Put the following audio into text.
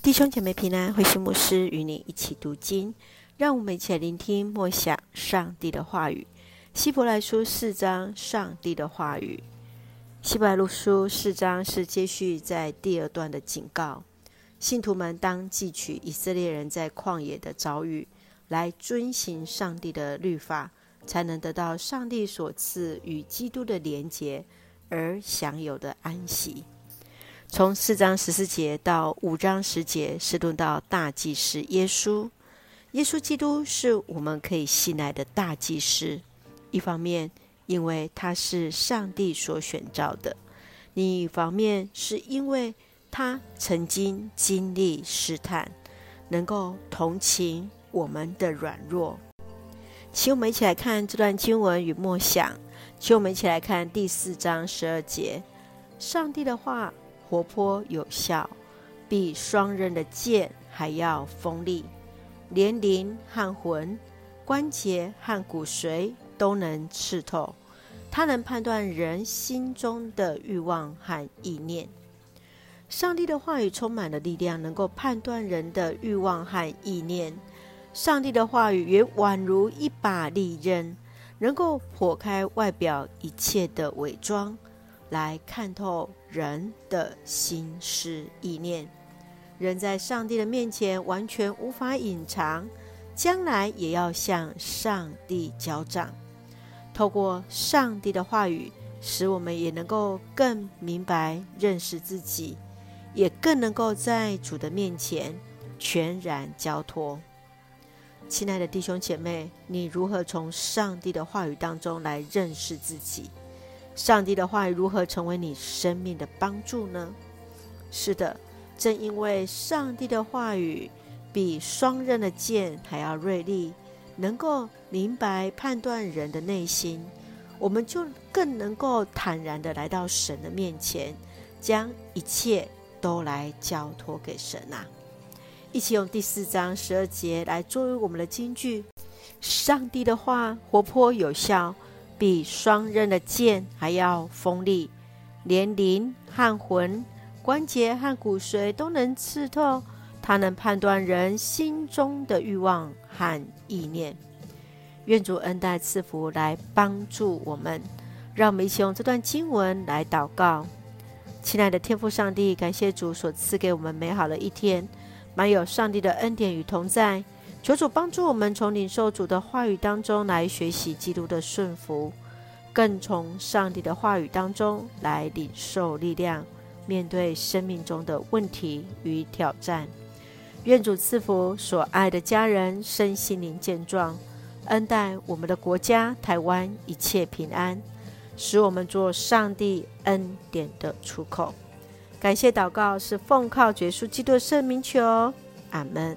弟兄姐妹平安，慧馨牧师与你一起读经，让我们一起来聆听默想上帝的话语。希伯来书四章，上帝的话语。希伯来书四章是接续在第二段的警告，信徒们当记取以色列人在旷野的遭遇，来遵行上帝的律法，才能得到上帝所赐与基督的连结而享有的安息。从四章十四节到五章十节，是论到大祭司耶稣。耶稣基督是我们可以信赖的大祭司。一方面，因为他是上帝所选召的；另一方面，是因为他曾经经历试探，能够同情我们的软弱。请我们一起来看这段经文与默想。请我们一起来看第四章十二节：上帝的话。活泼有效，比双刃的剑还要锋利，连灵和魂、关节和骨髓都能刺透。它能判断人心中的欲望和意念。上帝的话语充满了力量，能够判断人的欲望和意念。上帝的话语也宛如一把利刃，能够破开外表一切的伪装。来看透人的心思意念，人在上帝的面前完全无法隐藏，将来也要向上帝交账。透过上帝的话语，使我们也能够更明白认识自己，也更能够在主的面前全然交托。亲爱的弟兄姐妹，你如何从上帝的话语当中来认识自己？上帝的话语如何成为你生命的帮助呢？是的，正因为上帝的话语比双刃的剑还要锐利，能够明白判断人的内心，我们就更能够坦然地来到神的面前，将一切都来交托给神啊！一起用第四章十二节来作为我们的金句：上帝的话活泼有效。比双刃的剑还要锋利，连灵和魂、关节和骨髓都能刺透。它能判断人心中的欲望和意念。愿主恩待赐福来帮助我们。让我们一起用这段经文来祷告。亲爱的天父上帝，感谢主所赐给我们美好的一天，满有上帝的恩典与同在。求主帮助我们从领受主的话语当中来学习基督的顺服，更从上帝的话语当中来领受力量，面对生命中的问题与挑战。愿主赐福所爱的家人身心灵健壮，恩待我们的国家台湾一切平安，使我们做上帝恩典的出口。感谢祷告是奉靠耶稣基督的圣名求，阿门。